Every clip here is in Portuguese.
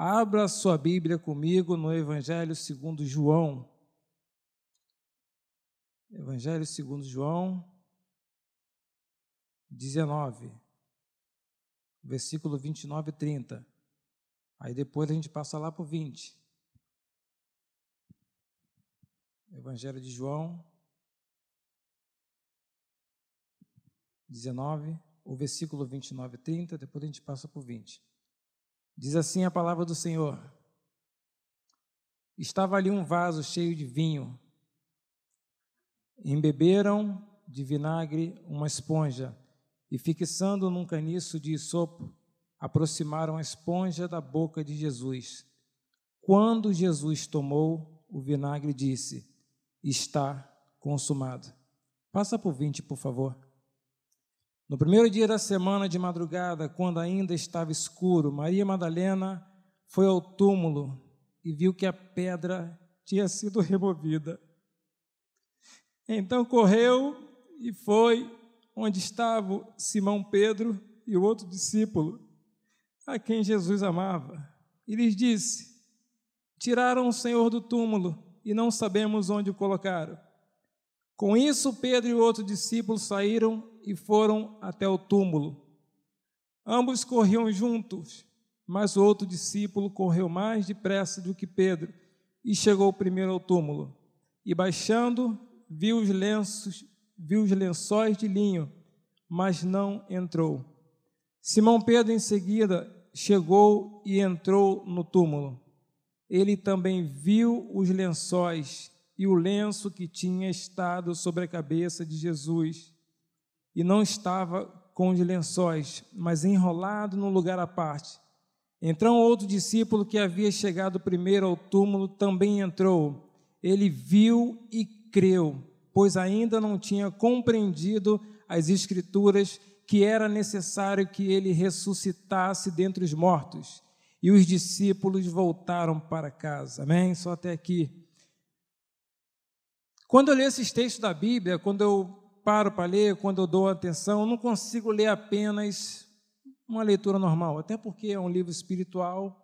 Abra sua Bíblia comigo no Evangelho segundo João. Evangelho segundo João 19, versículo 29 e 30. Aí depois a gente passa lá para o 20. Evangelho de João 19, o versículo 29 e 30, depois a gente passa para o 20. Diz assim a palavra do Senhor: Estava ali um vaso cheio de vinho. Embeberam de vinagre uma esponja e, fixando num caniço de sopo, aproximaram a esponja da boca de Jesus. Quando Jesus tomou o vinagre, disse: Está consumado. Passa por 20, por favor. No primeiro dia da semana de madrugada, quando ainda estava escuro, Maria Madalena foi ao túmulo e viu que a pedra tinha sido removida. Então correu e foi onde estavam Simão Pedro e o outro discípulo, a quem Jesus amava, e lhes disse: Tiraram o Senhor do túmulo e não sabemos onde o colocaram. Com isso, Pedro e outro discípulo saíram e foram até o túmulo. Ambos corriam juntos, mas o outro discípulo correu mais depressa do que Pedro e chegou primeiro ao túmulo. E baixando, viu os lenços, viu os lençóis de linho, mas não entrou. Simão Pedro em seguida chegou e entrou no túmulo. Ele também viu os lençóis e o lenço que tinha estado sobre a cabeça de Jesus e não estava com os lençóis, mas enrolado num lugar à parte. Então outro discípulo que havia chegado primeiro ao túmulo também entrou. Ele viu e creu, pois ainda não tinha compreendido as Escrituras que era necessário que ele ressuscitasse dentre os mortos. E os discípulos voltaram para casa. Amém? Só até aqui. Quando eu leio esses textos da Bíblia, quando eu paro para ler, quando eu dou atenção, eu não consigo ler apenas uma leitura normal, até porque é um livro espiritual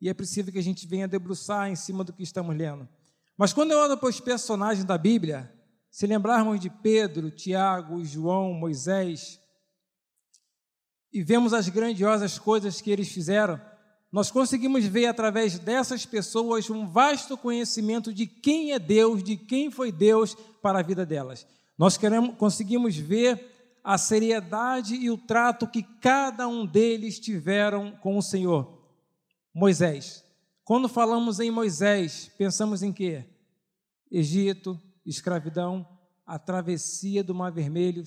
e é preciso que a gente venha debruçar em cima do que estamos lendo. Mas quando eu olho para os personagens da Bíblia, se lembrarmos de Pedro, Tiago, João, Moisés, e vemos as grandiosas coisas que eles fizeram, nós conseguimos ver através dessas pessoas um vasto conhecimento de quem é Deus, de quem foi Deus para a vida delas. Nós queremos, conseguimos ver a seriedade e o trato que cada um deles tiveram com o Senhor. Moisés. Quando falamos em Moisés, pensamos em quê? Egito, escravidão, a travessia do Mar Vermelho.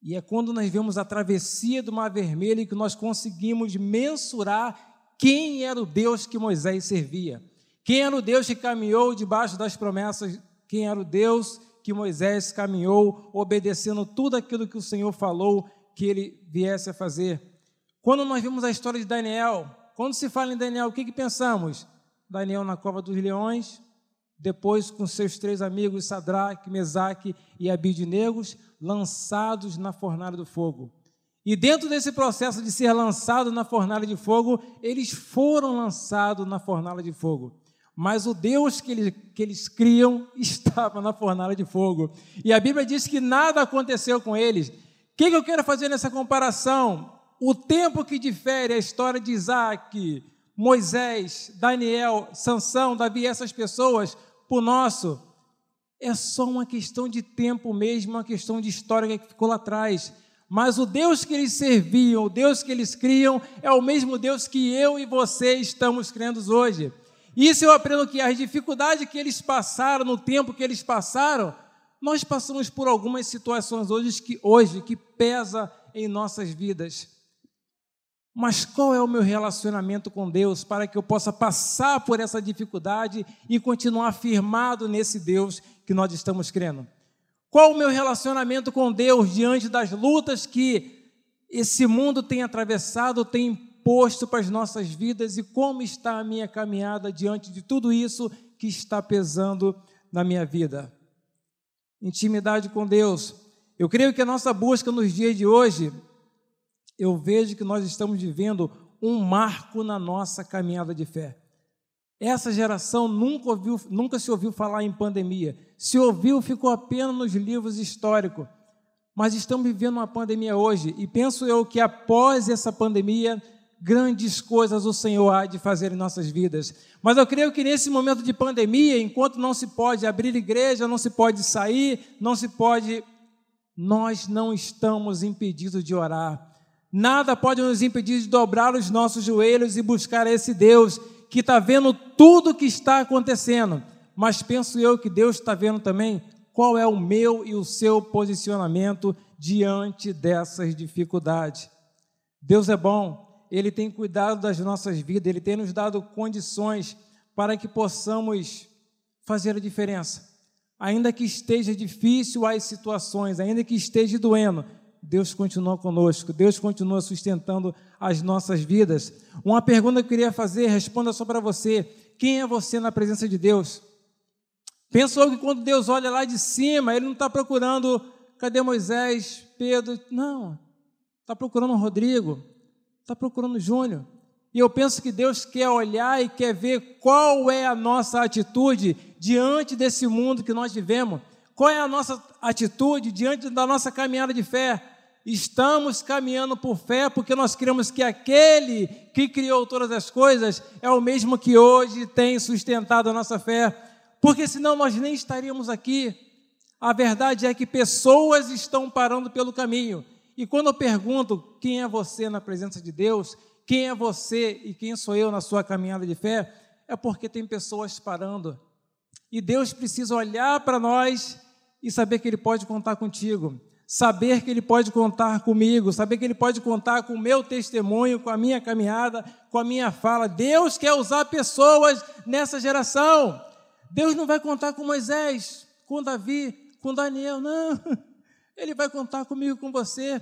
E é quando nós vemos a travessia do Mar Vermelho que nós conseguimos mensurar quem era o Deus que Moisés servia. Quem era o Deus que caminhou debaixo das promessas, quem era o Deus que Moisés caminhou obedecendo tudo aquilo que o Senhor falou que ele viesse a fazer. Quando nós vimos a história de Daniel, quando se fala em Daniel, o que, que pensamos? Daniel na cova dos leões, depois com seus três amigos, Sadraque, Mesaque e Abidnegos, lançados na fornalha do fogo. E dentro desse processo de ser lançado na fornalha de fogo, eles foram lançados na fornalha de fogo mas o Deus que eles, que eles criam estava na fornalha de fogo. E a Bíblia diz que nada aconteceu com eles. O que, que eu quero fazer nessa comparação? O tempo que difere a história de Isaac, Moisés, Daniel, Sansão, Davi, essas pessoas, por nosso, é só uma questão de tempo mesmo, uma questão de história que ficou lá atrás. Mas o Deus que eles serviam, o Deus que eles criam, é o mesmo Deus que eu e você estamos crendo hoje. Isso eu aprendo que as dificuldades que eles passaram, no tempo que eles passaram, nós passamos por algumas situações hoje que, hoje que pesa em nossas vidas. Mas qual é o meu relacionamento com Deus para que eu possa passar por essa dificuldade e continuar firmado nesse Deus que nós estamos crendo? Qual o meu relacionamento com Deus diante das lutas que esse mundo tem atravessado, tem posto para as nossas vidas e como está a minha caminhada diante de tudo isso que está pesando na minha vida. Intimidade com Deus. Eu creio que a nossa busca nos dias de hoje, eu vejo que nós estamos vivendo um marco na nossa caminhada de fé. Essa geração nunca, ouviu, nunca se ouviu falar em pandemia. Se ouviu, ficou apenas nos livros históricos. Mas estamos vivendo uma pandemia hoje e penso eu que após essa pandemia, grandes coisas o Senhor há de fazer em nossas vidas. Mas eu creio que nesse momento de pandemia, enquanto não se pode abrir igreja, não se pode sair, não se pode. Nós não estamos impedidos de orar. Nada pode nos impedir de dobrar os nossos joelhos e buscar esse Deus que está vendo tudo o que está acontecendo. Mas penso eu que Deus está vendo também qual é o meu e o seu posicionamento diante dessas dificuldades. Deus é bom, Ele tem cuidado das nossas vidas, Ele tem nos dado condições para que possamos fazer a diferença. Ainda que esteja difícil as situações, ainda que esteja doendo, Deus continua conosco, Deus continua sustentando as nossas vidas. Uma pergunta que eu queria fazer, responda só para você: quem é você na presença de Deus? Pensou que quando Deus olha lá de cima, Ele não está procurando, cadê Moisés, Pedro? Não, está procurando Rodrigo, está procurando Júnior. E eu penso que Deus quer olhar e quer ver qual é a nossa atitude diante desse mundo que nós vivemos. Qual é a nossa atitude diante da nossa caminhada de fé? Estamos caminhando por fé porque nós cremos que aquele que criou todas as coisas é o mesmo que hoje tem sustentado a nossa fé, porque senão nós nem estaríamos aqui. A verdade é que pessoas estão parando pelo caminho. E quando eu pergunto quem é você na presença de Deus, quem é você e quem sou eu na sua caminhada de fé, é porque tem pessoas parando. E Deus precisa olhar para nós e saber que Ele pode contar contigo saber que Ele pode contar comigo, saber que Ele pode contar com o meu testemunho, com a minha caminhada, com a minha fala. Deus quer usar pessoas nessa geração. Deus não vai contar com Moisés, com Davi, com Daniel, não. Ele vai contar comigo, com você.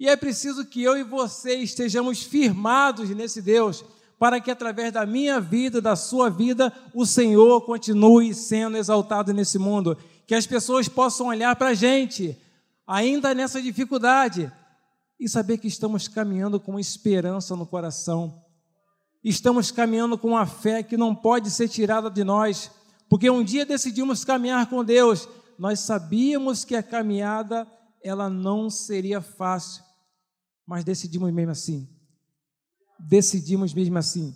E é preciso que eu e você estejamos firmados nesse Deus, para que através da minha vida, da sua vida, o Senhor continue sendo exaltado nesse mundo. Que as pessoas possam olhar para a gente ainda nessa dificuldade, e saber que estamos caminhando com esperança no coração. Estamos caminhando com uma fé que não pode ser tirada de nós, porque um dia decidimos caminhar com Deus, nós sabíamos que a caminhada ela não seria fácil, mas decidimos mesmo assim. Decidimos mesmo assim.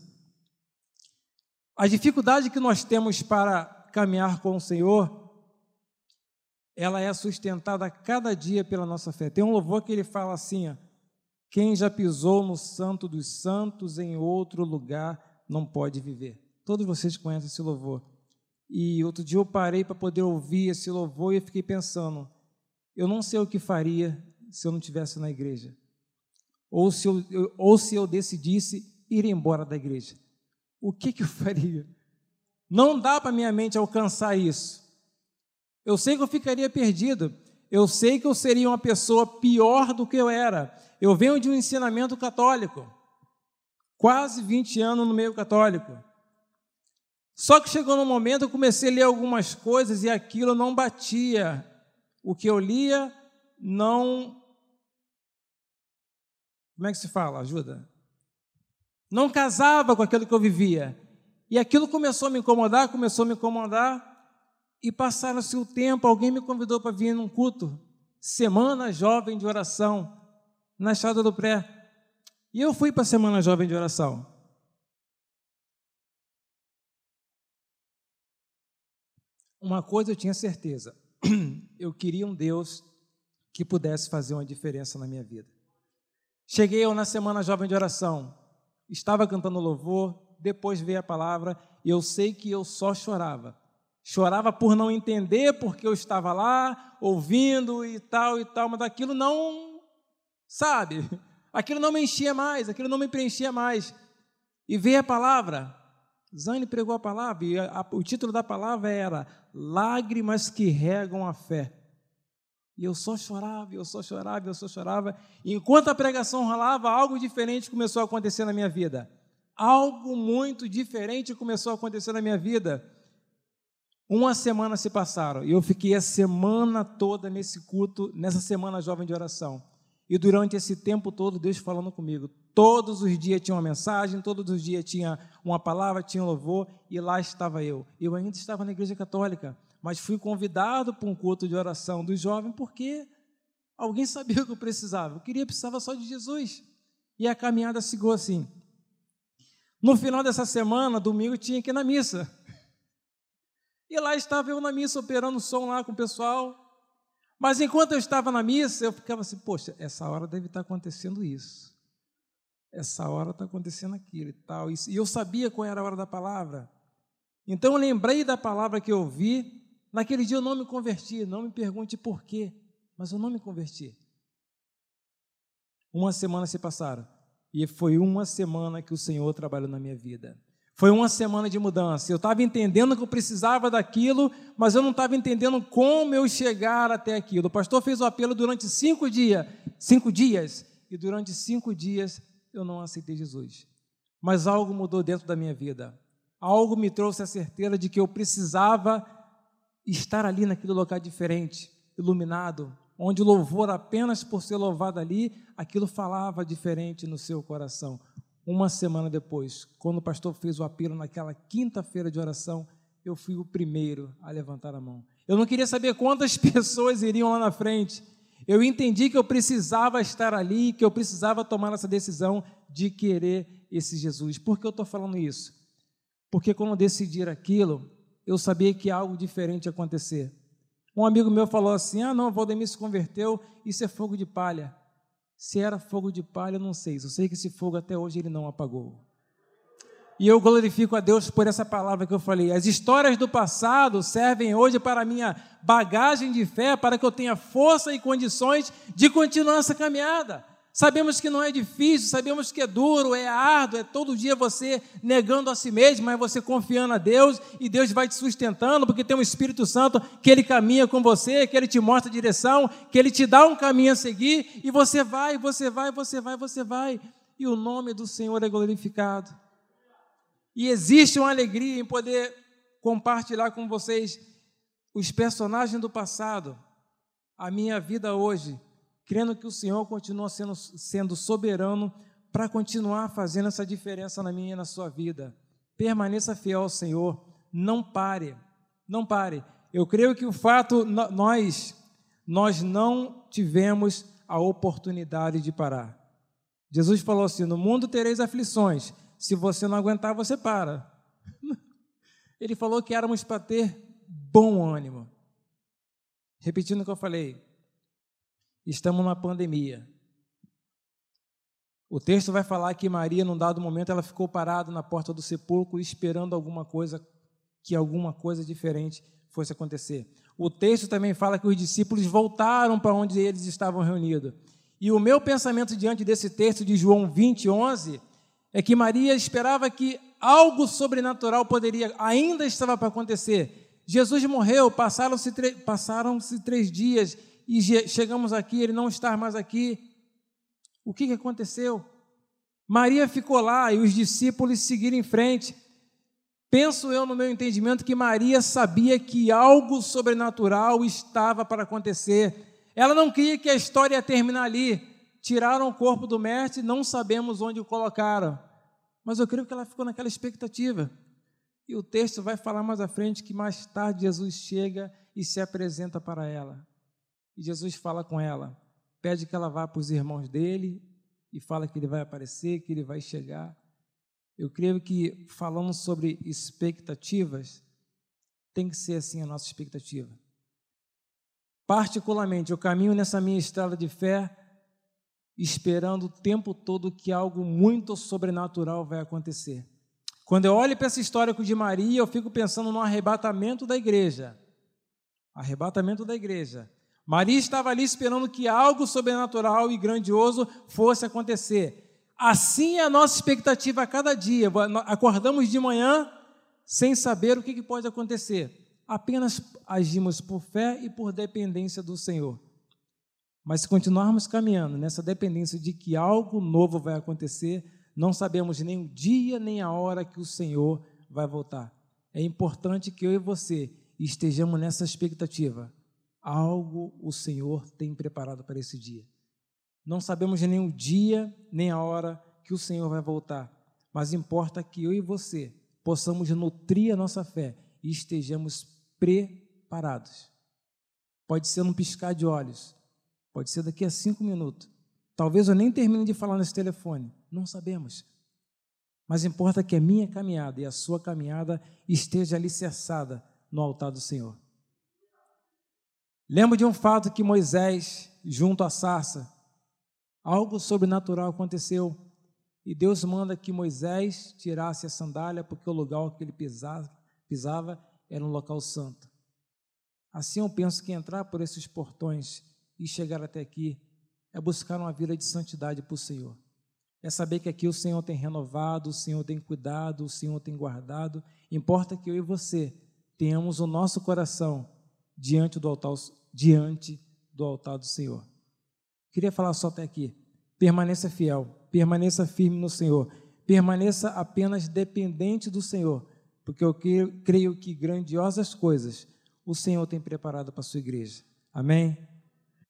A dificuldade que nós temos para caminhar com o Senhor ela é sustentada a cada dia pela nossa fé. Tem um louvor que ele fala assim: ó, quem já pisou no santo dos santos em outro lugar não pode viver. Todos vocês conhecem esse louvor. E outro dia eu parei para poder ouvir esse louvor e fiquei pensando: eu não sei o que faria se eu não tivesse na igreja, ou se eu, ou se eu decidisse ir embora da igreja. O que, que eu faria? Não dá para minha mente alcançar isso. Eu sei que eu ficaria perdido. Eu sei que eu seria uma pessoa pior do que eu era. Eu venho de um ensinamento católico. Quase 20 anos no meio católico. Só que chegou num momento eu comecei a ler algumas coisas e aquilo não batia. O que eu lia não. Como é que se fala? Ajuda. Não casava com aquilo que eu vivia. E aquilo começou a me incomodar, começou a me incomodar. E passaram-se o tempo, alguém me convidou para vir num culto, Semana Jovem de Oração, na Estrada do Pré. E eu fui para a Semana Jovem de Oração. Uma coisa eu tinha certeza, eu queria um Deus que pudesse fazer uma diferença na minha vida. Cheguei eu na Semana Jovem de Oração, estava cantando louvor, depois veio a palavra, e eu sei que eu só chorava chorava por não entender porque eu estava lá ouvindo e tal e tal, mas aquilo não, sabe, aquilo não me enchia mais, aquilo não me preenchia mais. E veio a palavra, Zane pregou a palavra, e a, a, o título da palavra era Lágrimas que regam a fé. E eu só chorava, eu só chorava, eu só chorava. E enquanto a pregação rolava, algo diferente começou a acontecer na minha vida. Algo muito diferente começou a acontecer na minha vida. Uma semana se passaram e eu fiquei a semana toda nesse culto, nessa semana jovem de oração. E durante esse tempo todo, Deus falando comigo: Todos os dias tinha uma mensagem, todos os dias tinha uma palavra, tinha um louvor, e lá estava eu. Eu ainda estava na igreja católica, mas fui convidado para um culto de oração dos jovens porque alguém sabia o que eu precisava. Eu queria, precisava só de Jesus. E a caminhada seguiu assim. No final dessa semana, domingo, tinha que ir na missa. E lá estava eu na missa, operando som lá com o pessoal. Mas enquanto eu estava na missa, eu ficava assim, poxa, essa hora deve estar acontecendo isso essa hora está acontecendo aquilo e tal. E eu sabia qual era a hora da palavra. Então eu lembrei da palavra que eu ouvi. Naquele dia eu não me converti, não me pergunte por quê, mas eu não me converti. Uma semana se passaram e foi uma semana que o Senhor trabalhou na minha vida. Foi uma semana de mudança. Eu estava entendendo que eu precisava daquilo, mas eu não estava entendendo como eu chegar até aquilo. O pastor fez o apelo durante cinco dias, cinco dias, e durante cinco dias eu não aceitei Jesus. Mas algo mudou dentro da minha vida. Algo me trouxe a certeza de que eu precisava estar ali naquele lugar diferente, iluminado, onde o louvor, apenas por ser louvado ali, aquilo falava diferente no seu coração. Uma semana depois, quando o pastor fez o apelo naquela quinta-feira de oração, eu fui o primeiro a levantar a mão. Eu não queria saber quantas pessoas iriam lá na frente, eu entendi que eu precisava estar ali, que eu precisava tomar essa decisão de querer esse Jesus. Por que eu estou falando isso? Porque quando eu decidir aquilo, eu sabia que algo diferente ia acontecer. Um amigo meu falou assim: Ah, não, Valdemir se converteu, isso é fogo de palha. Se era fogo de palha, eu não sei. Eu sei que esse fogo até hoje ele não apagou. E eu glorifico a Deus por essa palavra que eu falei. As histórias do passado servem hoje para a minha bagagem de fé, para que eu tenha força e condições de continuar essa caminhada. Sabemos que não é difícil, sabemos que é duro, é árduo, é todo dia você negando a si mesmo, mas você confiando a Deus e Deus vai te sustentando, porque tem um Espírito Santo que ele caminha com você, que ele te mostra a direção, que ele te dá um caminho a seguir e você vai, você vai, você vai, você vai. E o nome do Senhor é glorificado. E existe uma alegria em poder compartilhar com vocês os personagens do passado, a minha vida hoje, crendo que o Senhor continua sendo, sendo soberano para continuar fazendo essa diferença na minha e na sua vida. Permaneça fiel ao Senhor, não pare, não pare. Eu creio que o fato, nós, nós não tivemos a oportunidade de parar. Jesus falou assim: No mundo tereis aflições, se você não aguentar, você para. Ele falou que éramos para ter bom ânimo. Repetindo o que eu falei, estamos numa pandemia. O texto vai falar que Maria, num dado momento, ela ficou parada na porta do sepulcro esperando alguma coisa, que alguma coisa diferente fosse acontecer. O texto também fala que os discípulos voltaram para onde eles estavam reunidos. E o meu pensamento diante desse texto de João 20, 11, é que Maria esperava que algo sobrenatural poderia, ainda estava para acontecer. Jesus morreu, passaram-se passaram três dias e chegamos aqui, ele não está mais aqui. O que, que aconteceu? Maria ficou lá e os discípulos seguiram em frente. Penso eu, no meu entendimento, que Maria sabia que algo sobrenatural estava para acontecer. Ela não queria que a história ia terminar ali. Tiraram o corpo do mestre, não sabemos onde o colocaram. Mas eu creio que ela ficou naquela expectativa. E o texto vai falar mais à frente que mais tarde Jesus chega e se apresenta para ela. E Jesus fala com ela, pede que ela vá para os irmãos dele e fala que ele vai aparecer, que ele vai chegar. Eu creio que falando sobre expectativas, tem que ser assim a nossa expectativa. Particularmente, eu caminho nessa minha estrada de fé esperando o tempo todo que algo muito sobrenatural vai acontecer. Quando eu olho para essa história de Maria, eu fico pensando no arrebatamento da igreja. Arrebatamento da igreja. Maria estava ali esperando que algo sobrenatural e grandioso fosse acontecer. Assim é a nossa expectativa a cada dia. Acordamos de manhã sem saber o que pode acontecer. Apenas agimos por fé e por dependência do Senhor. Mas se continuarmos caminhando nessa dependência de que algo novo vai acontecer, não sabemos nem o dia nem a hora que o Senhor vai voltar. É importante que eu e você estejamos nessa expectativa. Algo o Senhor tem preparado para esse dia. Não sabemos nem o dia nem a hora que o Senhor vai voltar, mas importa que eu e você possamos nutrir a nossa fé e estejamos preparados. Pode ser num piscar de olhos, pode ser daqui a cinco minutos. Talvez eu nem termine de falar nesse telefone, não sabemos. Mas importa que a minha caminhada e a sua caminhada esteja alicerçada no altar do Senhor. Lembro de um fato que Moisés, junto à sarça, algo sobrenatural aconteceu e Deus manda que Moisés tirasse a sandália porque o lugar que ele pisava, pisava era um local santo. Assim eu penso que entrar por esses portões e chegar até aqui é buscar uma vida de santidade para o Senhor. É saber que aqui o Senhor tem renovado, o Senhor tem cuidado, o Senhor tem guardado. Importa que eu e você tenhamos o nosso coração diante do altar, diante do altar do Senhor. Queria falar só até aqui. Permaneça fiel, permaneça firme no Senhor, permaneça apenas dependente do Senhor, porque eu creio que grandiosas coisas o Senhor tem preparado para a sua igreja. Amém?